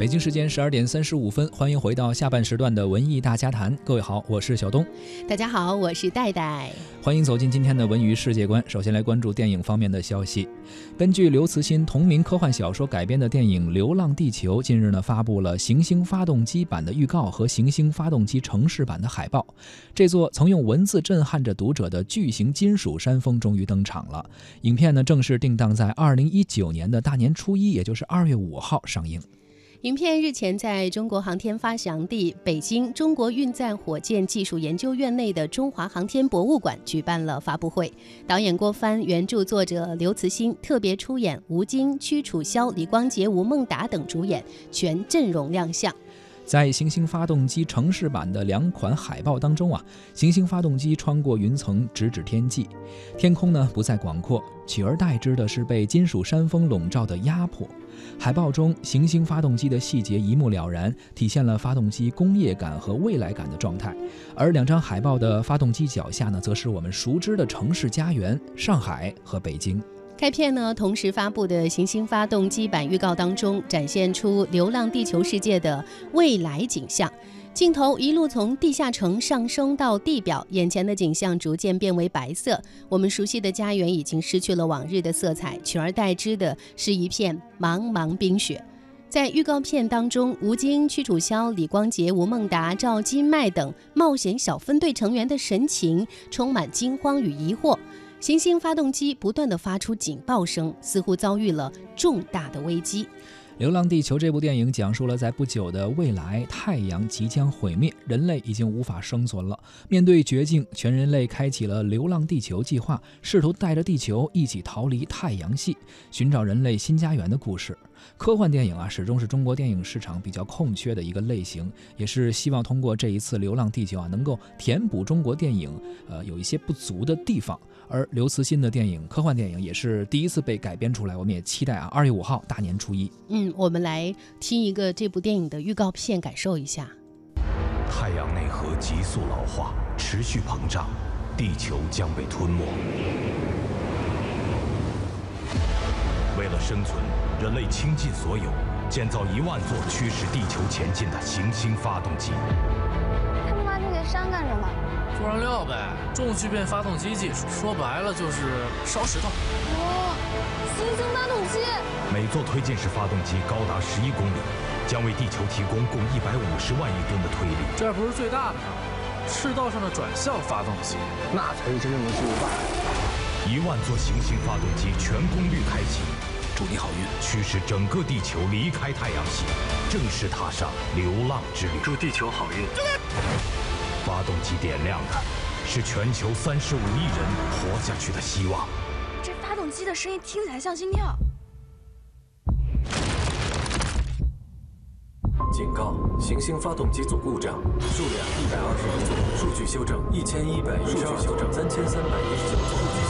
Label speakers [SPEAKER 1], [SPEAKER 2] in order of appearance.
[SPEAKER 1] 北京时间十二点三十五分，欢迎回到下半时段的文艺大家谈。各位好，我是小东。
[SPEAKER 2] 大家好，我是戴戴。
[SPEAKER 1] 欢迎走进今天的文娱世界观。首先来关注电影方面的消息。根据刘慈欣同名科幻小说改编的电影《流浪地球》，近日呢发布了行星发动机版的预告和行星发动机城市版的海报。这座曾用文字震撼着读者的巨型金属山峰终于登场了。影片呢正式定档在二零一九年的大年初一，也就是二月五号上映。
[SPEAKER 2] 影片日前在中国航天发祥地北京中国运载火箭技术研究院内的中华航天博物馆举办了发布会，导演郭帆、原著作者刘慈欣特别出演，吴京、屈楚萧、李光洁、吴孟达等主演，全阵容亮相。
[SPEAKER 1] 在行星发动机城市版的两款海报当中啊，行星发动机穿过云层直指天际，天空呢不再广阔，取而代之的是被金属山峰笼罩的压迫。海报中行星发动机的细节一目了然，体现了发动机工业感和未来感的状态。而两张海报的发动机脚下呢，则是我们熟知的城市家园——上海和北京。
[SPEAKER 2] 该片呢，同时发布的行星发动机版预告当中，展现出流浪地球世界的未来景象。镜头一路从地下城上升到地表，眼前的景象逐渐变为白色。我们熟悉的家园已经失去了往日的色彩，取而代之的是一片茫茫冰雪。在预告片当中，吴京、屈楚萧、李光洁、吴孟达、赵今麦等冒险小分队成员的神情充满惊慌与疑惑。行星发动机不断的发出警报声，似乎遭遇了重大的危机。
[SPEAKER 1] 《流浪地球》这部电影讲述了在不久的未来，太阳即将毁灭，人类已经无法生存了。面对绝境，全人类开启了“流浪地球”计划，试图带着地球一起逃离太阳系，寻找人类新家园的故事。科幻电影啊，始终是中国电影市场比较空缺的一个类型，也是希望通过这一次《流浪地球》啊，能够填补中国电影呃有一些不足的地方。而刘慈欣的电影，科幻电影也是第一次被改编出来，我们也期待啊，二月五号大年初一。
[SPEAKER 2] 嗯，我们来听一个这部电影的预告片，感受一下。
[SPEAKER 3] 太阳内核急速老化，持续膨胀，地球将被吞没。为了生存，人类倾尽所有，建造一万座驱使地球前进的行星发动机。
[SPEAKER 4] 他们挖这些山干什么？
[SPEAKER 5] 做燃料呗，重聚变发动机技术，说白了就是烧石头。
[SPEAKER 4] 哇，行星发动机！
[SPEAKER 3] 每座推进式发动机高达十一公里，将为地球提供共一百五十万亿吨的推力。
[SPEAKER 5] 这不是最大的吗？赤道上的转向发动机，
[SPEAKER 6] 那才是真正的巨无霸。
[SPEAKER 3] 一万座行星发动机全功率开启，
[SPEAKER 5] 祝你好运，
[SPEAKER 3] 驱使整个地球离开太阳系，正式踏上流浪之旅。
[SPEAKER 6] 祝地球好运。
[SPEAKER 3] 发动机点亮的是全球三十五亿人活下去的希望。
[SPEAKER 4] 这发动机的声音听起来像心跳。
[SPEAKER 7] 警告：行星发动机组故障，数量一百二十一组，数据修正一千一百一十二，数据修正三千三百一十九。